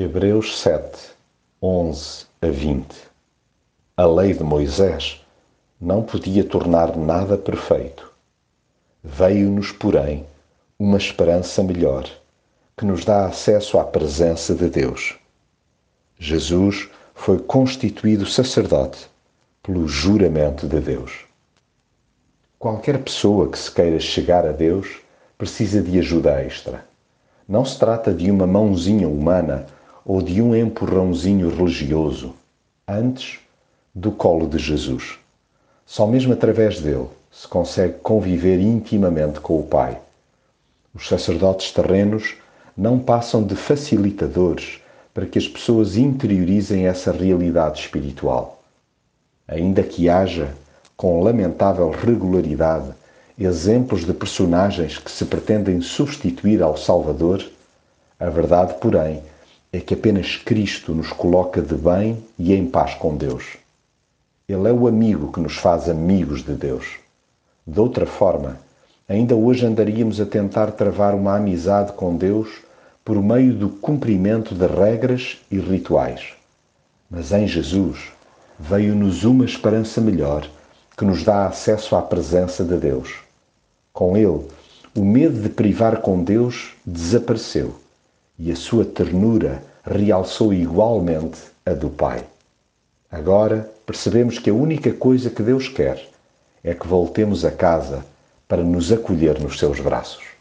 Hebreus 7, 11 a 20 A lei de Moisés não podia tornar nada perfeito. Veio-nos, porém, uma esperança melhor, que nos dá acesso à presença de Deus. Jesus foi constituído sacerdote pelo juramento de Deus. Qualquer pessoa que se queira chegar a Deus precisa de ajuda extra. Não se trata de uma mãozinha humana ou de um empurrãozinho religioso, antes do colo de Jesus. Só mesmo através dele se consegue conviver intimamente com o Pai. Os sacerdotes terrenos não passam de facilitadores para que as pessoas interiorizem essa realidade espiritual. Ainda que haja, com lamentável regularidade, exemplos de personagens que se pretendem substituir ao Salvador, a verdade, porém, é que apenas Cristo nos coloca de bem e em paz com Deus. Ele é o amigo que nos faz amigos de Deus. De outra forma, ainda hoje andaríamos a tentar travar uma amizade com Deus por meio do cumprimento de regras e rituais. Mas em Jesus veio-nos uma esperança melhor que nos dá acesso à presença de Deus. Com ele, o medo de privar com Deus desapareceu e a sua ternura realçou igualmente a do Pai. Agora percebemos que a única coisa que Deus quer é que voltemos a casa para nos acolher nos seus braços.